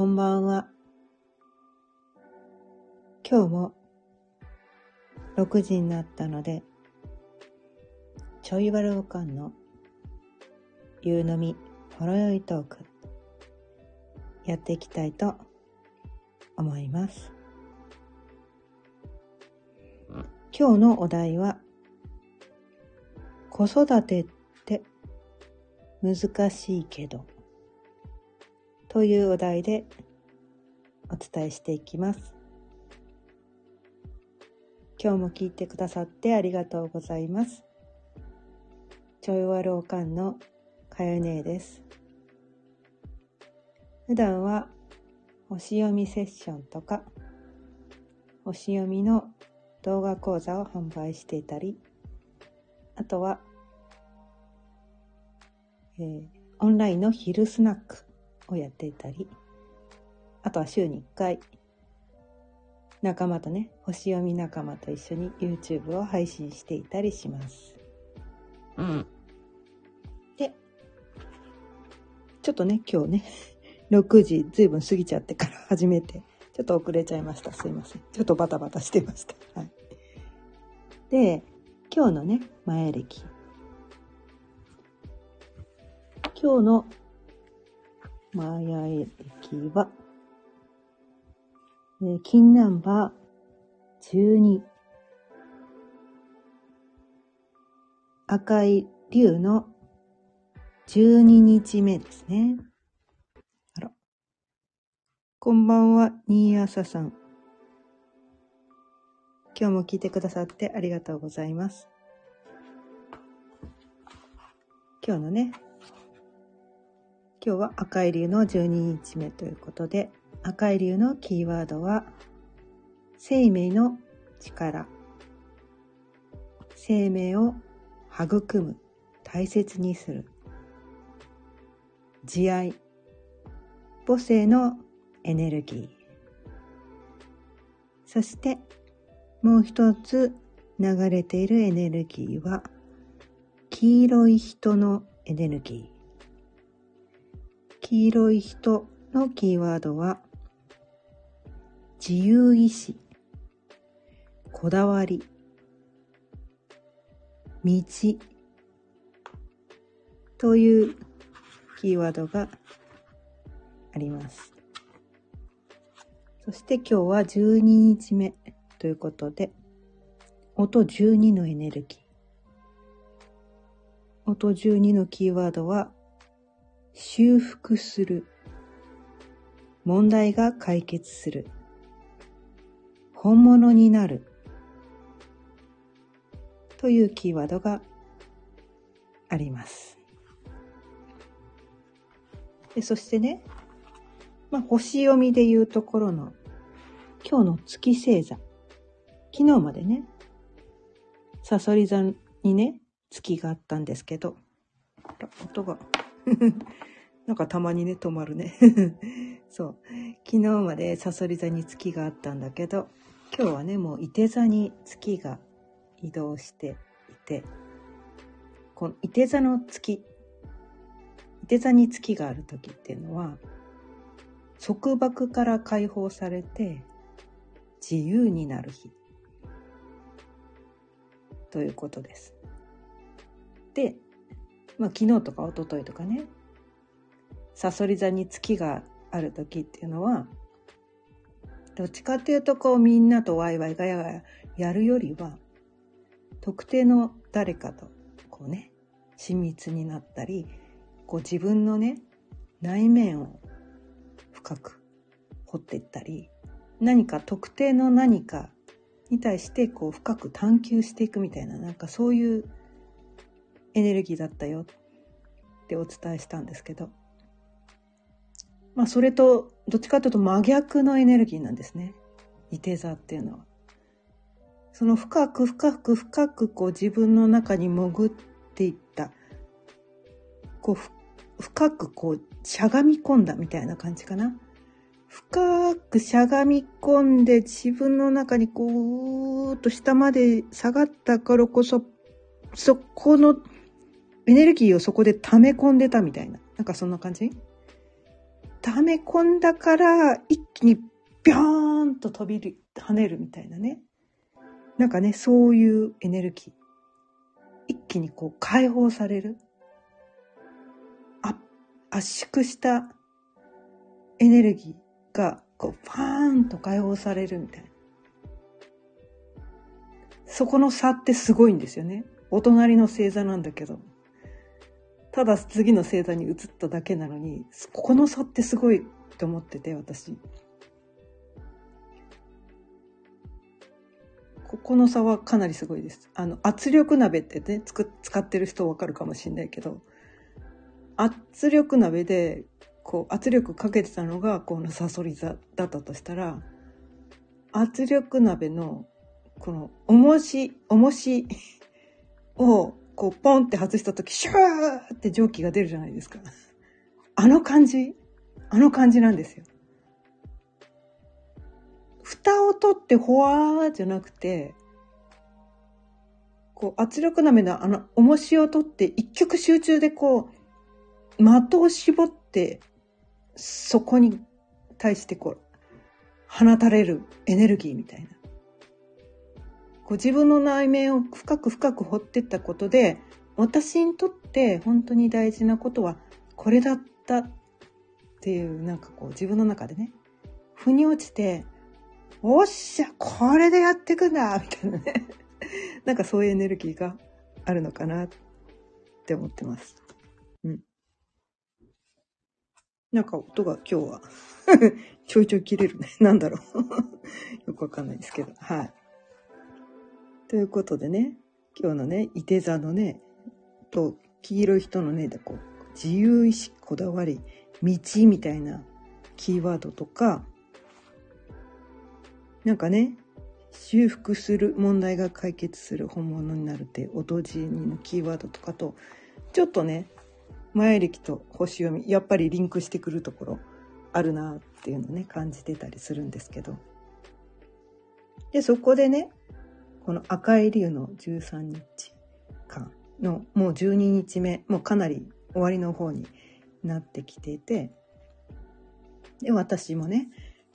こんばんは。今日も6時になったので、ちょいわるおかんの夕飲みほろよいトークやっていきたいと思います。今日のお題は子育てって難しいけどというお題でお伝えしていきます。今日も聞いてくださってありがとうございます。ちょいわるおかんのかよねえです。普段は星読みセッションとか星読みの動画講座を販売していたり、あとは、えーオンラインの昼スナックをやっていたり、あとは週に1回、仲間とね、星読み仲間と一緒に YouTube を配信していたりします。うん。で、ちょっとね、今日ね、6時ずいぶん過ぎちゃってから始めて、ちょっと遅れちゃいました。すいません。ちょっとバタバタしてました。はい。で、今日のね、前歴。今日の前歴は、えー金ナンバー12。赤い竜の12日目ですね。あら。こんばんは、新朝さん。今日も聞いてくださってありがとうございます。今日のね、今日は赤い竜の12日目ということで、赤い竜のキーワードは、生命の力。生命を育む、大切にする。慈愛。母性のエネルギー。そして、もう一つ流れているエネルギーは、黄色い人のエネルギー。黄色い人のキーワードは、自由意志、こだわり、道というキーワードがあります。そして今日は12日目ということで、音12のエネルギー。音12のキーワードは、修復する。問題が解決する。本物になる。というキーワードがあります。でそしてね、まあ、星読みでいうところの今日の月星座。昨日までね、サソリ座にね、月があったんですけど、音が、なんかたまにね、止まるね。そう。昨日までサソリ座に月があったんだけど、今日はね、もう伊手座に月が移動していて、この伊手座の月、伊手座に月がある時っていうのは、束縛から解放されて自由になる日ということです。で、まあ昨日とか一昨日とかね、サソリ座に月がある時っていうのは、どっちかっていうとこうみんなとワイワイガヤガヤやるよりは、特定の誰かとこうね、親密になったり、こう自分のね、内面を深く掘っていったり、何か特定の何かに対してこう深く探求していくみたいな、なんかそういうエネルギーだったよってお伝えしたんですけど、まあそれとどっちかというと真逆のエネルギーなんですね。伊手座っていうのは。その深く深く深くこう自分の中に潜っていった、こう深くこうしゃがみ込んだみたいな感じかな。深くしゃがみ込んで自分の中にこう、うーっと下まで下がったからこそ、そこのエネルギーをそこで溜め込んでたみたいな。なんかそんな感じ？溜め込んだから一気にビョーンと飛び、跳ねるみたいなね。なんかね、そういうエネルギー。一気にこう解放される。あ、圧縮したエネルギーがこうファーンと解放されるみたいな。そこの差ってすごいんですよね。お隣の星座なんだけど。ただ次の星座に移っただけなのに、ここの差ってすごいと思ってて、私。ここの差はかなりすごいです。あの、圧力鍋ってね、つく使ってる人わかるかもしれないけど、圧力鍋で、こう、圧力かけてたのが、このサソリ座だったとしたら、圧力鍋の、この、重し、重しを、こう、ポンって外した時、シューって蒸気が出るじゃないですか。あの感じあの感じなんですよ。蓋を取ってほわーじゃなくて、こう圧力鍋のあの重しを取って一曲集中でこう、的を絞って、そこに対してこう、放たれるエネルギーみたいな。こう自分の内面を深く深く掘ってったことで、私にとって本当に大事なことはこれだったっていうなんかこう自分の中でね、腑に落ちて、おっしゃ、これでやってくんだみたいなね。なんかそういうエネルギーがあるのかなって思ってます。うん。なんか音が今日は ちょいちょい切れるね。なんだろう よくわかんないですけど。はい。ということでね、今日のね、いて座のね、と、黄色い人のね、こう、自由意志、こだわり、道みたいなキーワードとか、なんかね、修復する問題が解決する本物になるって音じにのキーワードとかとちょっとね前歴と星読みやっぱりリンクしてくるところあるなっていうのね感じてたりするんですけど。でそこでねこの赤い竜の13日間のもう12日目、もうかなり終わりの方になってきていて、で、私もね、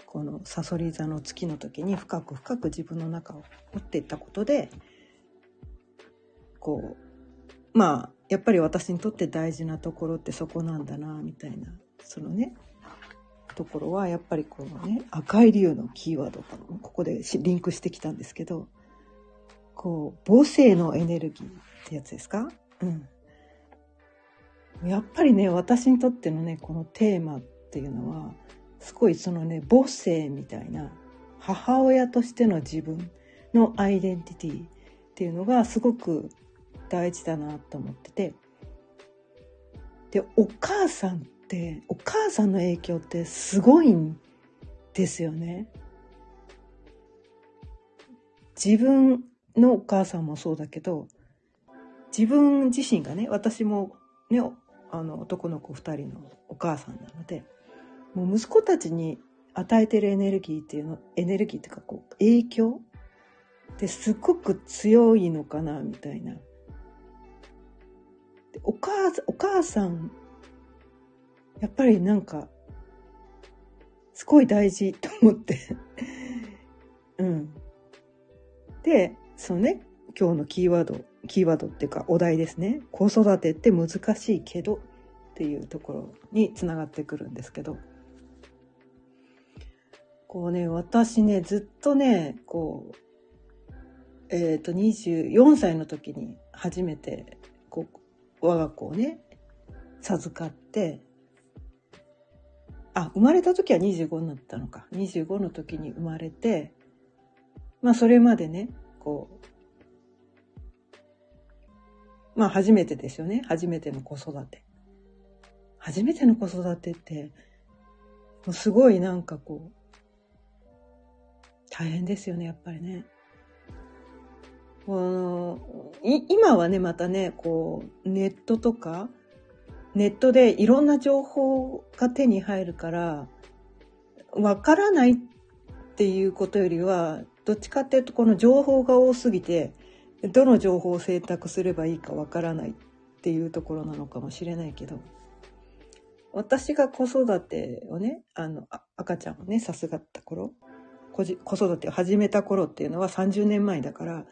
このさそり座の月の時に深く深く自分の中を持っていったことで、こう、まあ、やっぱり私にとって大事なところってそこなんだな、みたいな、そのね、ところはやっぱりこのね赤い竜のキーワードがここでリンクしてきたんですけどこう母性のエネルギーってやつですか？うん。やっぱりね、私にとってのね、このテーマっていうのは、すごいそのね、母性みたいな、母親としての自分のアイデンティティっていうのがすごく大事だなと思ってて。で、お母さんって、お母さんの影響ってすごいんですよね。自分のお母さんもそうだけど、自分自身がね、私もね、あの男の子2人のお母さんなので、もう息子たちに与えてるエネルギーっていうの、エネルギーっていうかこう、影響ってすごく強いのかな、みたいな。お母お母さん、やっぱりなんか、すごい大事と思ってうん。で、そのね、今日のキーワード、キーワードっていうかお題ですね。子育てって難しいけどっていうところにつながってくるんですけど。こうね、私ね、ずっとね、こう、えっ、ー、と、24歳の時に初めて、こう、我が子をね、授かって、あ、生まれた時は25になったのか。25の時に生まれて、まあそれまでね、こう、まあ初めてですよね。初めての子育て。初めての子育てって、もうすごいなんかこう、大変ですよね、やっぱりね。今はね、またね、こう、ネットとか、ネットでいろんな情報が手に入るから、わからないっていうことよりは、どっちかっていうとこの情報が多すぎて、どの情報を選択すればいいかわからないっていうところなのかもしれないけど私が子育てをね、あの、あ赤ちゃんをね、さすがった頃、子育てを始めた頃っていうのは30年前だから、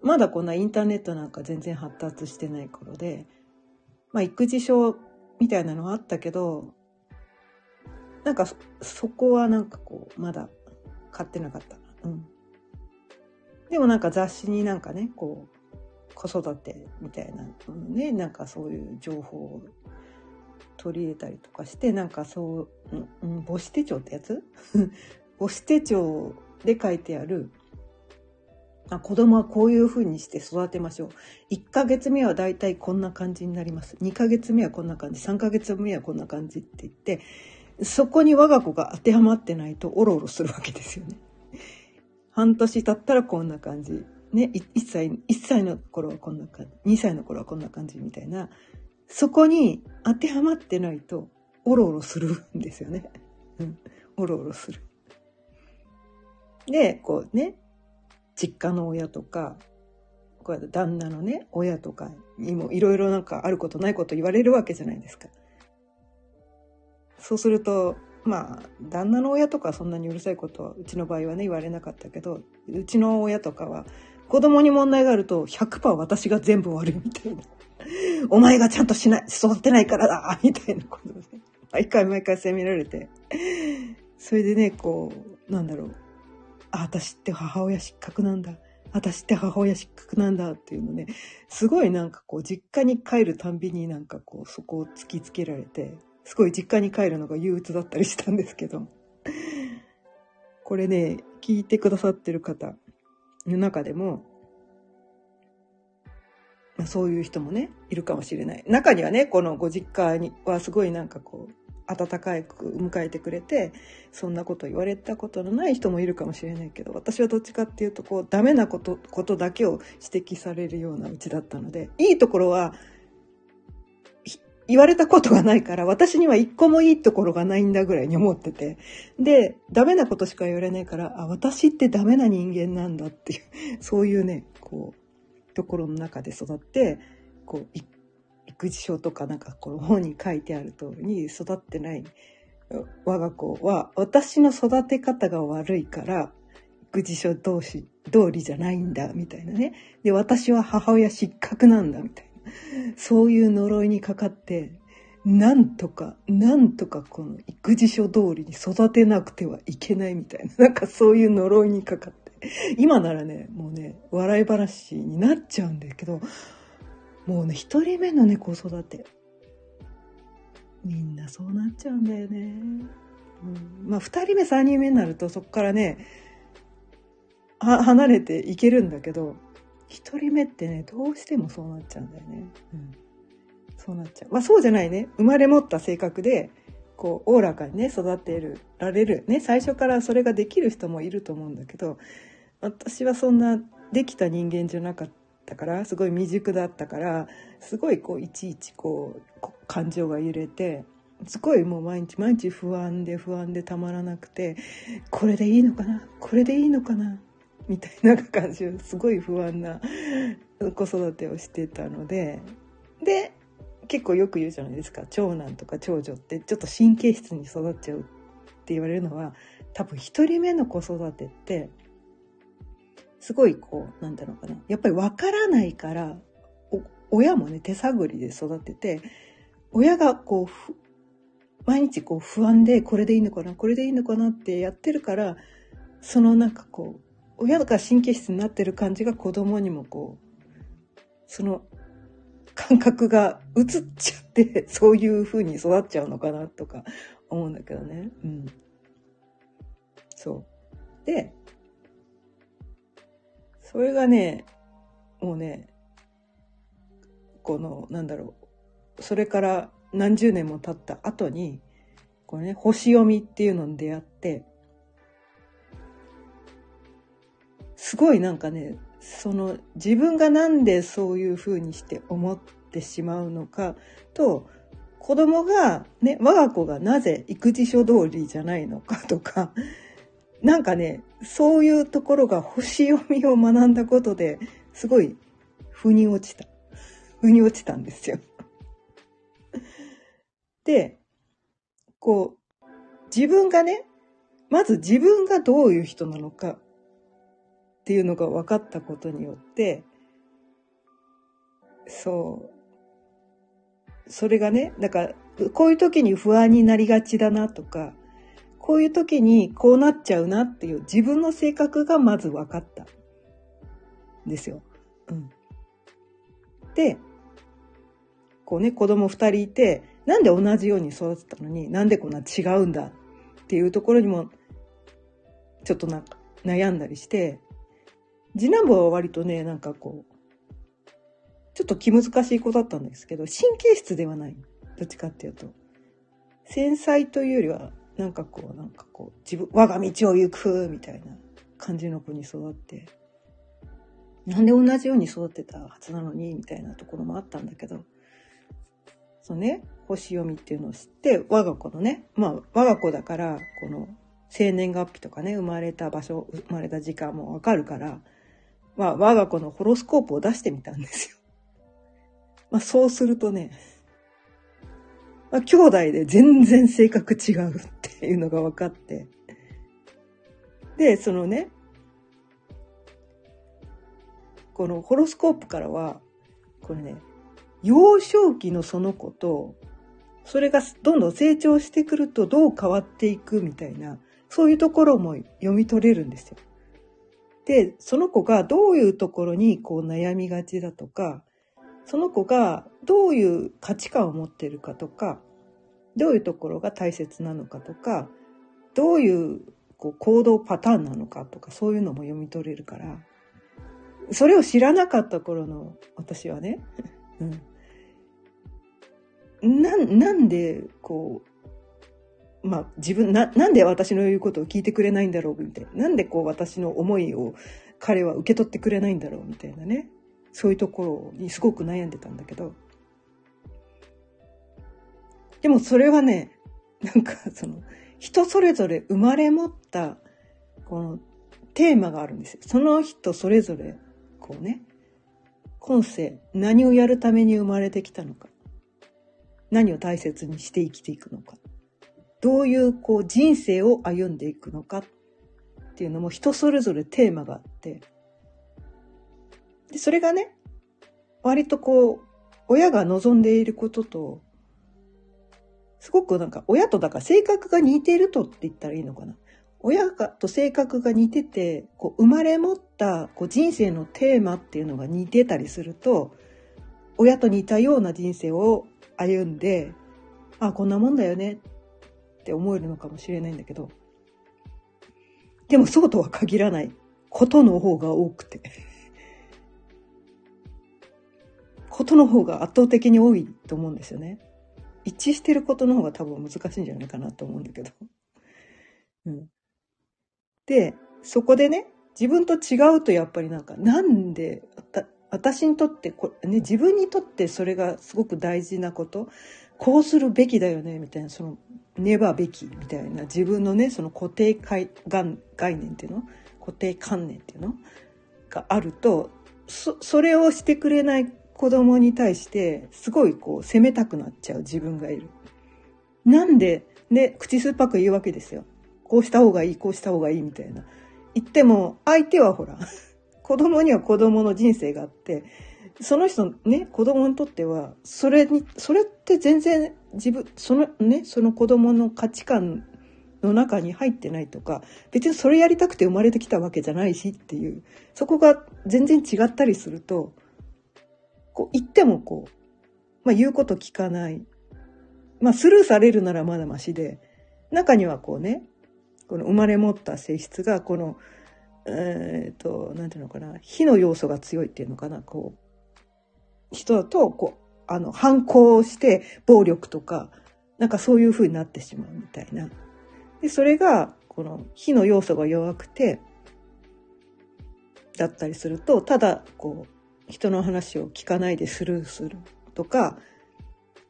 まだこんなインターネットなんか全然発達してない頃で、まあ育児書みたいなのはあったけど、なんかそそこはなんかこう、まだ買ってなかった。うん。でもなんか雑誌になんかね、こう、子育てみたいなのね、なんかそういう情報を取り入れたりとかして、なんかそう、うん、母子手帳ってやつ？母子手帳で書いてある、あ子供はこういう風にして育てましょう。1ヶ月目はだいたいこんな感じになります。2ヶ月目はこんな感じ。3ヶ月目はこんな感じって言って、そこに我が子が当てはまってないとおろおろするわけですよね。半年経ったらこんな感じ。ね、1歳、1歳の頃はこんな感じ。2歳の頃はこんな感じみたいな。そこに当てはまってないとおろおろするんですよね。うん。おろおろする。で、こうね、実家の親とか、こうやって旦那のね、親とかにもいろいろなんかあることないこと言われるわけじゃないですか。そうすると、まあ、旦那の親とかそんなにうるさいことは、うちの場合はね、言われなかったけど、うちの親とかは、子供に問題があると100%私が全部悪いみたいな。お前がちゃんとしない、育てないからだみたいなことで、毎回毎回責められて。それでね、こう、なんだろう。あ、私って母親失格なんだ。私って母親失格なんだっていうのね、すごいなんかこう、実家に帰るたんびになんかこう、そこを突きつけられて、すごい実家に帰るのが憂鬱だったりしたんですけど。これね、聞いてくださってる方の中でも、まあ、そういう人もね、いるかもしれない。中にはね、このご実家にはすごいなんかこう、温かく迎えてくれて、そんなこと言われたことのない人もいるかもしれないけど、私はどっちかっていうと、こう、ダメなこと、ことだけを指摘されるようなうちだったので、いいところは、言われたことがないから、私には一個もいいところがないんだぐらいに思ってて。で、ダメなことしか言われないから、あ、私ってダメな人間なんだっていう、そういうね、こう、ところの中で育って、こう、育児書とかなんかこの本に書いてある通りに育ってない我が子は、私の育て方が悪いから、育児書同士、通りじゃないんだ、みたいなね。で、私は母親失格なんだ、みたいな。そういう呪いにかかって、なんとか、なんとかこの育児書通りに育てなくてはいけないみたいな。なんかそういう呪いにかかって。今ならね、もうね、笑い話になっちゃうんだけど、もうね、一人目のね、子育て。みんなそうなっちゃうんだよね。うん、まあ、二人目、三人目になると、そこからね、は、離れていけるんだけど、一人目ってね、どうしてもそうなっちゃうんだよね。うん。そうなっちゃう。まあ、そうじゃないね。生まれ持った性格で、こう、おおらかにね、育てる、られる。ね、最初からそれができる人もいると思うんだけど、私はそんなできた人間じゃなかったから、すごい未熟だったから、すごいこう、いちいちこう、こ感情が揺れて、すごいもう毎日毎日不安で不安でたまらなくて、これでいいのかな？これでいいのかな？みたいな感じですごい不安な子育てをしてたので、で、結構よく言うじゃないですか。長男とか長女ってちょっと神経質に育っちゃうって言われるのは、多分一人目の子育てって、すごいこう、なんだろうかな。やっぱりわからないから、親もね、手探りで育てて、親がこう、毎日こう不安で、これでいいのかな、これでいいのかなってやってるから、そのなんかこう、親が神経質になってる感じが子供にもこう、その感覚が移っちゃって、そういう風に育っちゃうのかなとか思うんだけどね。うん。そう。で、それがね、もうね、この、なんだろう、それから何十年も経った後に、これね、星読みっていうのに出会って、すごいなんかね、その自分がなんでそういう風にして思ってしまうのかと、子供が、ね、我が子がなぜ育児書通りじゃないのかとか、なんかね、そういうところが星読みを学んだことで、すごい、腑に落ちた。腑に落ちたんですよ。で、こう、自分がね、まず自分がどういう人なのかっていうのが分かったことによって、そう。それがね、だから、こういう時に不安になりがちだなとか、こういう時にこうなっちゃうなっていう自分の性格がまず分かったん。ですよ。うん。で、こうね、子供二人いて、なんで同じように育てたのに、なんでこんな違うんだっていうところにも、ちょっとなんか悩んだりして、次男坊は割とね、なんかこう、ちょっと気難しい子だったんですけど、神経質ではない。どっちかっていうと。繊細というよりは、なんかこう、なんかこう、自分、我が道を行くみたいな感じの子に育って、なんで同じように育ってたはずなのに、みたいなところもあったんだけど、そのね、星読みっていうのを知って、我が子のね、まあ、我が子だから、この、生年月日とかね、生まれた場所、生まれた時間もわかるから、まあ、我が子のホロスコープを出してみたんですよ。まあ、そうするとね、まあ、兄弟で全然性格違うっていうのが分かって。で、そのね、このホロスコープからは、これね、幼少期のその子と、それがどんどん成長してくるとどう変わっていくみたいな、そういうところも読み取れるんですよ。で、その子がどういうところにこう悩みがちだとか、その子がどういう価値観を持ってるかとか、どういうところが大切なのかとか、どういうこう行動パターンなのかとか、そういうのも読み取れるから、それを知らなかった頃の私はね、うん、ななんでこうまあ自分ななんで私の言うことを聞いてくれないんだろうみたいななんでこう私の思いを彼は受け取ってくれないんだろうみたいなねそういうところにすごく悩んでたんだけど、でもそれはね、なんかその、人それぞれ生まれ持った、このテーマがあるんですよ。その人それぞれ、こうね、今世、何をやるために生まれてきたのか。何を大切にして生きていくのか。どういうこう人生を歩んでいくのかっていうのも人それぞれテーマがあって、で、それがね、割とこう、親が望んでいることと、すごくなんか親とだから性格が似ているとって言ったらいいのかな。親がと性格が似てて、こう生まれ持ったこう人生のテーマっていうのが似てたりすると、親と似たような人生を歩んで、あ、こんなもんだよねっって思えるのかもしれないんだけど、でもそうとは限らないことの方が多くて。ことの方が圧倒的に多いと思うんですよね。一致してることの方が多分難しいんじゃないかなと思うんだけど。うん。で、そこでね、自分と違うとやっぱりなんか、なんで、私にとってこ、ね、自分にとってそれがすごく大事なこと、こうするべきだよね、みたいな、その、ねばべき、みたいな、自分のね、その固定概念っていうの？固定観念っていうの？があると、そ、れをしてくれない子供に対してすごいこう責めたくなっちゃう自分がいる。なんで、で、口酸っぱく言うわけですよ。こうした方がいい、こうした方がいいみたいな。言っても、相手はほら、子供には子供の人生があって、その人ね、子供にとっては、それに、それって全然自分、そのね、その子供の価値観の中に入ってないとか、別にそれやりたくて生まれてきたわけじゃないしっていう、そこが全然違ったりすると、こう言ってもこう、まあ言うこと聞かない。まあスルーされるならまだましで、中にはこうね、この生まれ持った性質が、この、えっ、ー、と、なんていうのかな、火の要素が強いっていうのかな、こう、人だと、こう、あの、反抗して暴力とか、なんかそういう風になってしまうみたいな。で、それが、この火の要素が弱くて、だったりすると、ただ、こう、人の話を聞かないでスルーするとか、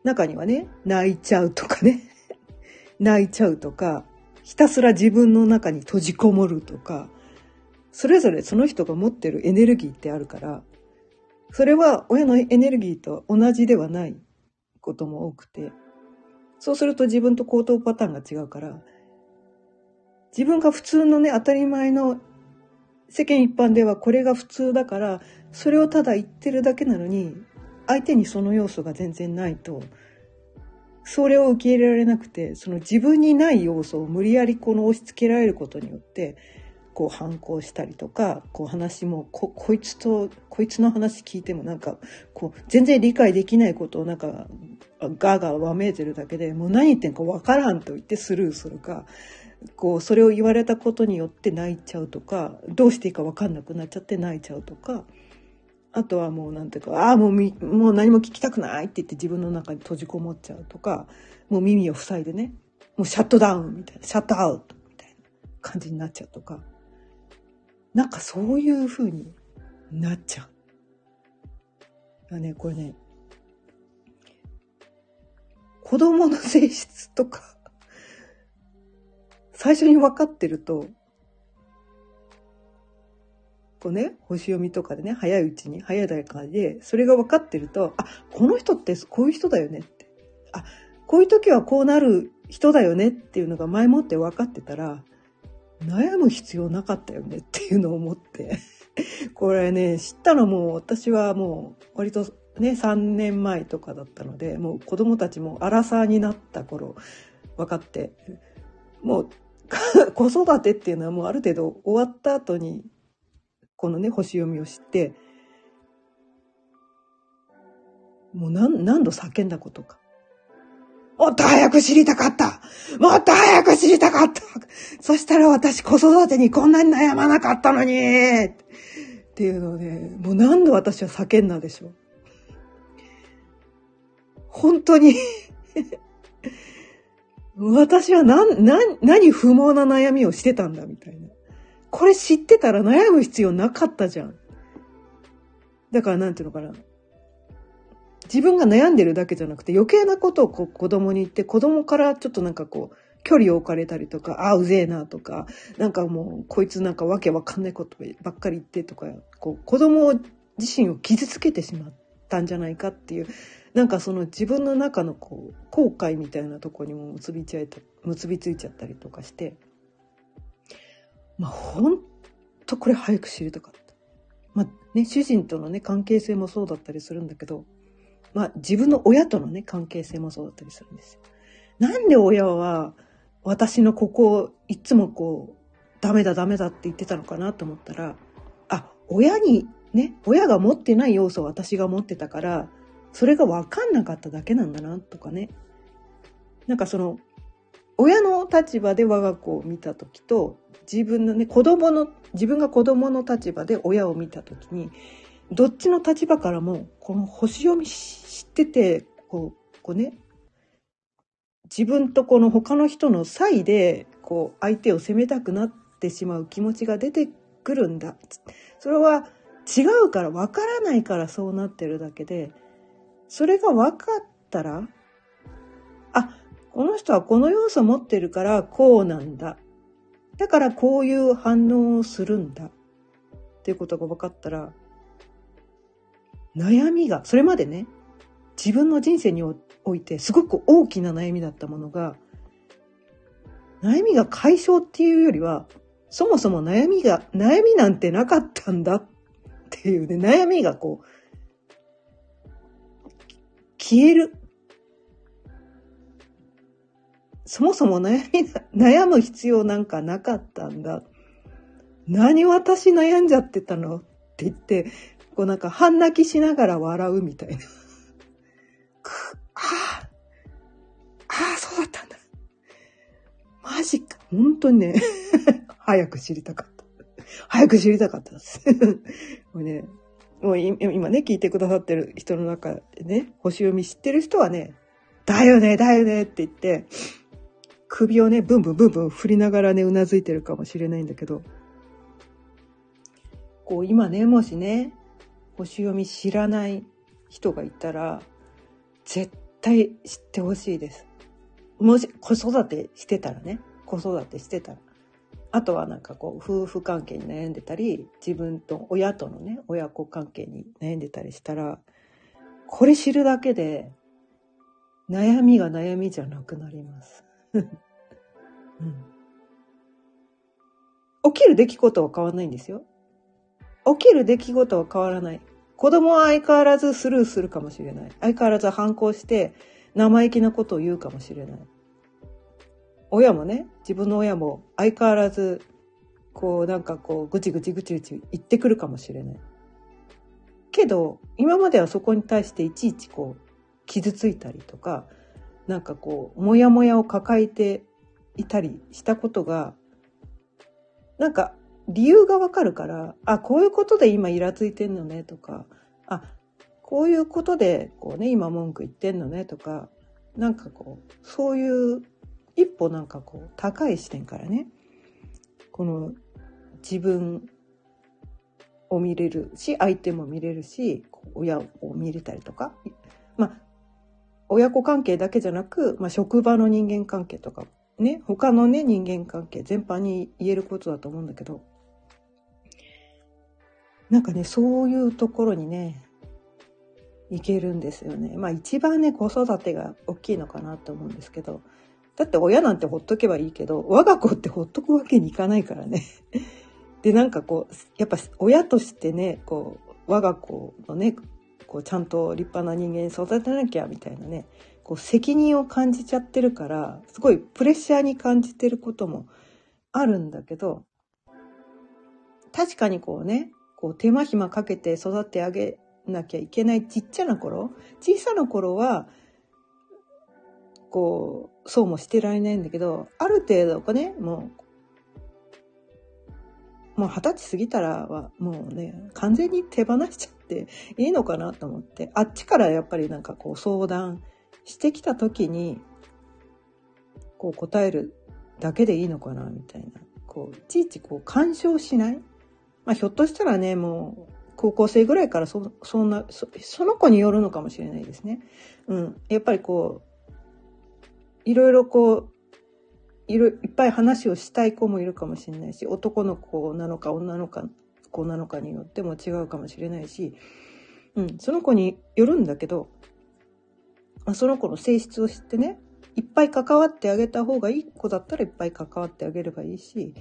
中にはね、泣いちゃうとかね、泣いちゃうとか、ひたすら自分の中に閉じこもるとか、それぞれその人が持ってるエネルギーってあるから、それは親のエネルギーと同じではないことも多くて、そうすると自分と行動パターンが違うから、自分が普通のね、当たり前の世間一般ではこれが普通だから、それをただ言ってるだけなのに、相手にその要素が全然ないと、それを受け入れられなくて、その自分にない要素を無理やりこの押し付けられることによって、こう反抗したりとか、こう話も、こ、こいつと、こいつの話聞いてもなんか、こう、全然理解できないことをなんか、ガーガーわめいてるだけで、もう何言ってんかわからんと言ってスルーするか、こう、それを言われたことによって泣いちゃうとか、どうしていいかわかんなくなっちゃって泣いちゃうとか、あとはもうなんていうか、ああ、もうみ、もう何も聞きたくないって言って自分の中に閉じこもっちゃうとか、もう耳を塞いでね、もうシャットダウンみたいな、シャットアウトみたいな感じになっちゃうとか、なんかそういう風になっちゃう。だね、これね、子供の性質とか最初に分かってると、こうね、星読みとかでね、早いうちに、早い段階で、それが分かってると、あ、この人ってこういう人だよねって。あ、こういう時はこうなる人だよねっていうのが前もって分かってたら、悩む必要なかったよねっていうのを思って。これね、知ったのも私はもう割とね、3年前とかだったので、もう子供たちも荒さになった頃分かって、もう 子育てっていうのはもうある程度終わった後に、このね、星読みを知って、もう何何度叫んだことか。もっと早く知りたかったもっと早く知りたかったそしたら私子育てにこんなに悩まなかったのにっていうのをね、もう何度私は叫んだでしょう。本当に私は何、何、何不毛な悩みをしてたんだみたいな。これ知ってたら悩む必要なかったじゃん。だからなんていうのかな。自分が悩んでるだけじゃなくて余計なことをこ子供に言って子供からちょっとなんかこう距離を置かれたりとか、ああ、うぜえなとか、なんかもうこいつなんかわけわかんないことばっかり言ってとか、こう子供自身を傷つけてしまったんじゃないかっていうなんかその自分の中のこう後悔みたいなとこにも結びついた結びついちゃったりとかしてまあほんとこれ早く知りたかった。まあね主人とのね関係性もそうだったりするんだけどまあ自分の親とのね関係性もそうだったりするんですよ。なんで親は私のここをいつもこうダメだダメだって言ってたのかなと思ったらあ親にね親が持ってない要素を私が持ってたからそれが分かんなかっただけなんだなとかね。なんかその、親の立場で我が子を見た時と、自分のね、子供の、自分が子供の立場で親を見た時に、どっちの立場からも、この星読み知ってて、こう、こうね、自分とこの他の人の際で、こう、相手を責めたくなってしまう気持ちが出てくるんだ。それは違うから、わからないからそうなってるだけで、それが分かったら、あ、この人はこの要素持ってるからこうなんだ。だからこういう反応をするんだ。っていうことが分かったら、悩みが、それまでね、自分の人生においてすごく大きな悩みだったものが、悩みが解消っていうよりは、そもそも悩みが、悩みなんてなかったんだっていうね、悩みがこう、消える。そもそも悩み、悩む必要なんかなかったんだ。何私悩んじゃってたのって言って、こうなんか半泣きしながら笑うみたいな。く、ああ、ああ、そうだったんだ。マジか。本当にね、早く知りたかった。早く知りたかったです。これね、もう今ね、聞いてくださってる人の中でね、星読み知ってる人はね、だよね、だよねって言って、首をね、ブンブンブンブン振りながらね、うなずいてるかもしれないんだけど、こう今ね、もしね、星読み知らない人がいたら、絶対知ってほしいです。もし子育てしてたらね、子育てしてたら。あとはなんかこう夫婦関係に悩んでたり自分と親とのね親子関係に悩んでたりしたらこれ知るだけで悩みが悩みじゃなくなります。うん、起きる出来事は変わらないんですよ。起きる出来事は変わらない。子供は相変わらずスルーするかもしれない。相変わらず反抗して生意気なことを言うかもしれない。親もね、自分の親も相変わらず、こうなんかこうぐちぐちぐちぐち言ってくるかもしれない。けど、今まではそこに対していちいちこう傷ついたりとか、なんかこう、もやもやを抱えていたりしたことが、なんか理由がわかるから、あ、こういうことで今イラついてんのねとか、あ、こういうことでこうね、今文句言ってんのねとか、なんかこう、そういう一歩なんかこう、高い視点からね、この自分を見れるし、相手も見れるし、親を見れたりとか、まあ、親子関係だけじゃなく、まあ、職場の人間関係とか、ね、他のね、人間関係全般に言えることだと思うんだけど、なんかね、そういうところにね、いけるんですよね。まあ一番ね、子育てが大きいのかなと思うんですけど、だって親なんてほっとけばいいけど、我が子ってほっとくわけにいかないからね。で、なんかこう、やっぱ親としてね、こう、我が子のね、こうちゃんと立派な人間に育てなきゃみたいなね、こう責任を感じちゃってるから、すごいプレッシャーに感じてることもあるんだけど、確かにこうね、こう手間暇かけて育て上げなきゃいけないちっちゃな頃、小さな頃は、こう、そうもしてられないんだけど、ある程度こうね、もう、もう二十歳過ぎたらは、もうね、完全に手放しちゃっていいのかなと思って、あっちからやっぱりなんかこう相談してきた時に、こう答えるだけでいいのかなみたいな。こう、いちいちこう干渉しないまあひょっとしたらね、もう、高校生ぐらいからそ、そんなそ、その子によるのかもしれないですね。うん。やっぱりこう、いろいろこう、いろいっぱい話をしたい子もいるかもしれないし、男の子なのか女の子なのかによっても違うかもしれないし、うん、その子によるんだけど、まあ、その子の性質を知ってね、いっぱい関わってあげた方がいい子だったらいっぱい関わってあげればいいし、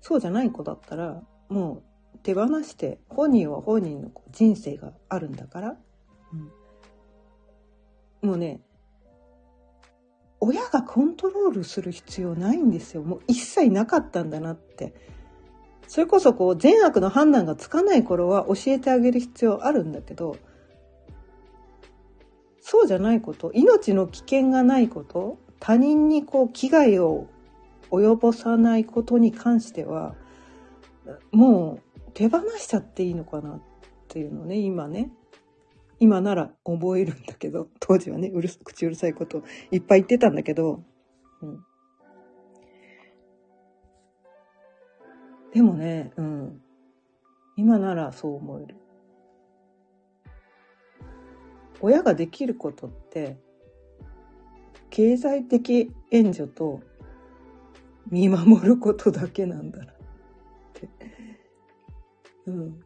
そうじゃない子だったら、もう手放して、本人は本人の人生があるんだから、うん、もうね、親がコントロールする必要ないんですよ。もう一切なかったんだなって。それこそこう善悪の判断がつかない頃は教えてあげる必要あるんだけど、そうじゃないこと、命の危険がないこと、他人にこう危害を及ぼさないことに関しては、もう手放しちゃっていいのかなっていうのね、今ね。今なら覚えるんだけど、当時はね、うる口うるさいこといっぱい言ってたんだけど、うん。でもね、うん。今ならそう思える。親ができることって、経済的援助と見守ることだけなんだな。うん。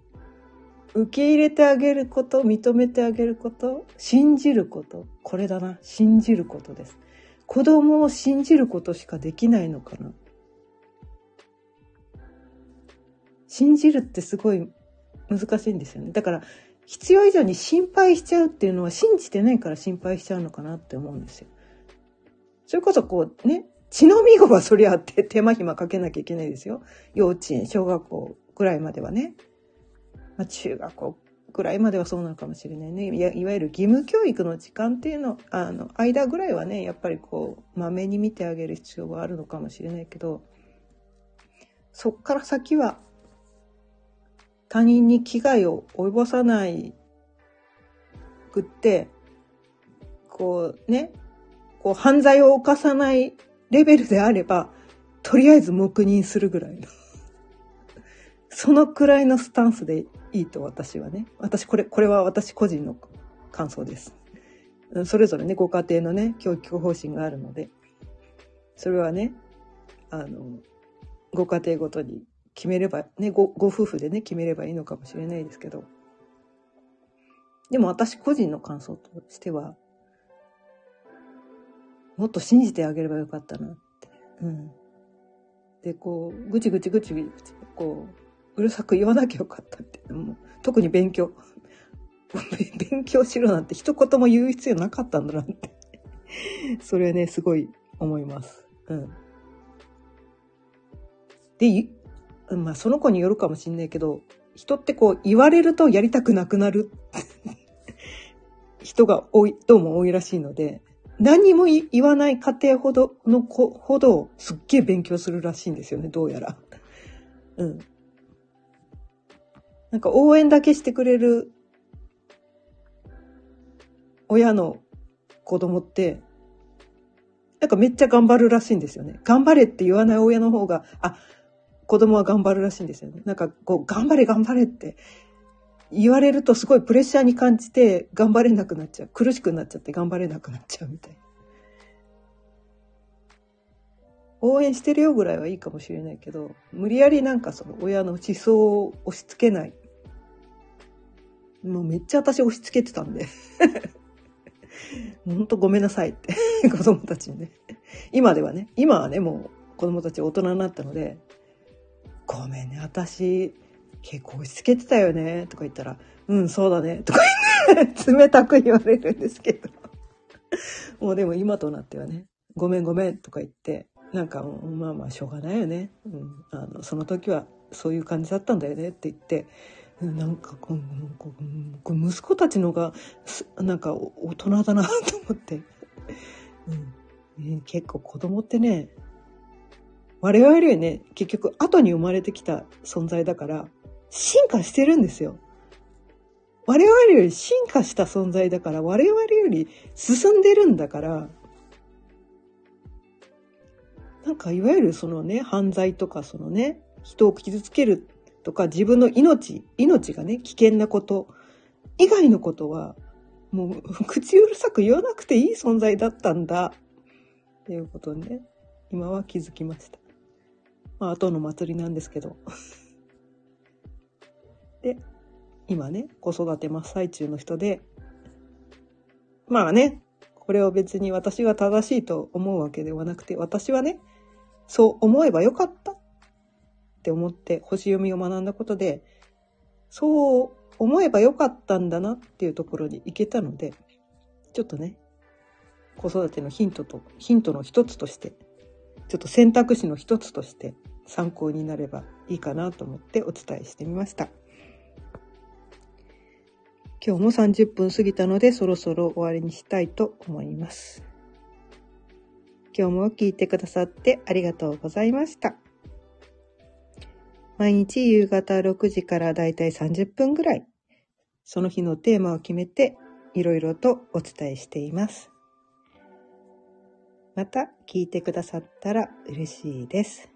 受け入れてあげること、認めてあげること、信じること。これだな。信じることです。子供を信じることしかできないのかな。信じるってすごい難しいんですよね。だから、必要以上に心配しちゃうっていうのは信じてないから心配しちゃうのかなって思うんですよ。それこそこうね、血のみ子はそりゃあって手間暇かけなきゃいけないですよ。幼稚園、小学校ぐらいまではね。まあ、中学校ぐらいまではそうなのかもしれないね。いやいわゆる義務教育の時間っていうの、あの、間ぐらいはね、やっぱりこう、まめに見てあげる必要があるのかもしれないけど、そっから先は、他人に危害を及ぼさないくって、こうね、こう犯罪を犯さないレベルであれば、とりあえず黙認するぐらいの。そのくらいのスタンスでいいと私はね。私、これ、これは私個人の感想です。それぞれね、ご家庭のね、教育方針があるので、それはね、あの、ご家庭ごとに決めれば、ね、ご、ご夫婦でね、決めればいいのかもしれないですけど、でも私個人の感想としては、もっと信じてあげればよかったなって。うん。で、こう、ぐちぐちぐちぐち、こう、うるさく言わなきゃよかったって。もう特に勉強。勉強しろなんて一言も言う必要なかったんだなって。それはね、すごい思います。うん。で、まあその子によるかもしんないけど、人ってこう言われるとやりたくなくなる 人が多い、どうも多いらしいので、何も言わない家庭ほどの子ほどすっげえ勉強するらしいんですよね、どうやら。うん。なんか応援だけしてくれる親の子供って、なんかめっちゃ頑張るらしいんですよね。頑張れって言わない親の方が、あ、子供は頑張るらしいんですよね。なんかこう、頑張れ頑張れって言われるとすごいプレッシャーに感じて頑張れなくなっちゃう。苦しくなっちゃって頑張れなくなっちゃうみたいな。応援してるよぐらいはいいかもしれないけど、無理やりなんかその親の思想を押し付けない。もうめっちゃ私押し付けてたんで 本当ごめんなさいって 子供たちにね。今ではね、今はね、もう子供たち大人になったので、ごめんね、私、結構押し付けてたよね、とか言ったら、うん、そうだね、とか言って冷たく言われるんですけど。もうでも今となってはね、ごめんごめんとか言って、なんかまあまあしょうがないよね。うん、あのその時はそういう感じだったんだよねって言って、なんかこう息子たちのがなんか大人だなと思って、うん、結構子供ってね我々よりね、結局後に生まれてきた存在だから、進化してるんですよ。我々より進化した存在だから、我々より進んでるんだから、なんかいわゆるそのね、犯罪とかそのね、人を傷つけるとか自分の命、命がね、危険なこと以外のことは、もう口うるさく言わなくていい存在だったんだ。っていうことね、今は気づきました。まあ、後の祭りなんですけど。で、今ね、子育て真っ最中の人で、まあね、これを別に私が正しいと思うわけではなくて、私はね、そう思えばよかったって思って星読みを学んだことで、そう思えばよかったんだなっていうところに行けたので、ちょっとね、子育てのヒントと、ヒントの一つとして、ちょっと選択肢の一つとして参考になればいいかなと思ってお伝えしてみました。今日も30分過ぎたのでそろそろ終わりにしたいと思います。今日も聞いてくださってありがとうございました。毎日夕方6時からだいたい30分ぐらい、その日のテーマを決めていろいろとお伝えしています。また聞いてくださったら嬉しいです。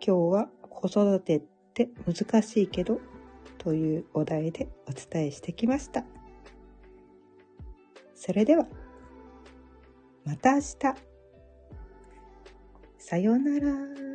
今日は子育てって難しいけどというお題でお伝えしてきました。それでは、また明日。さようなら。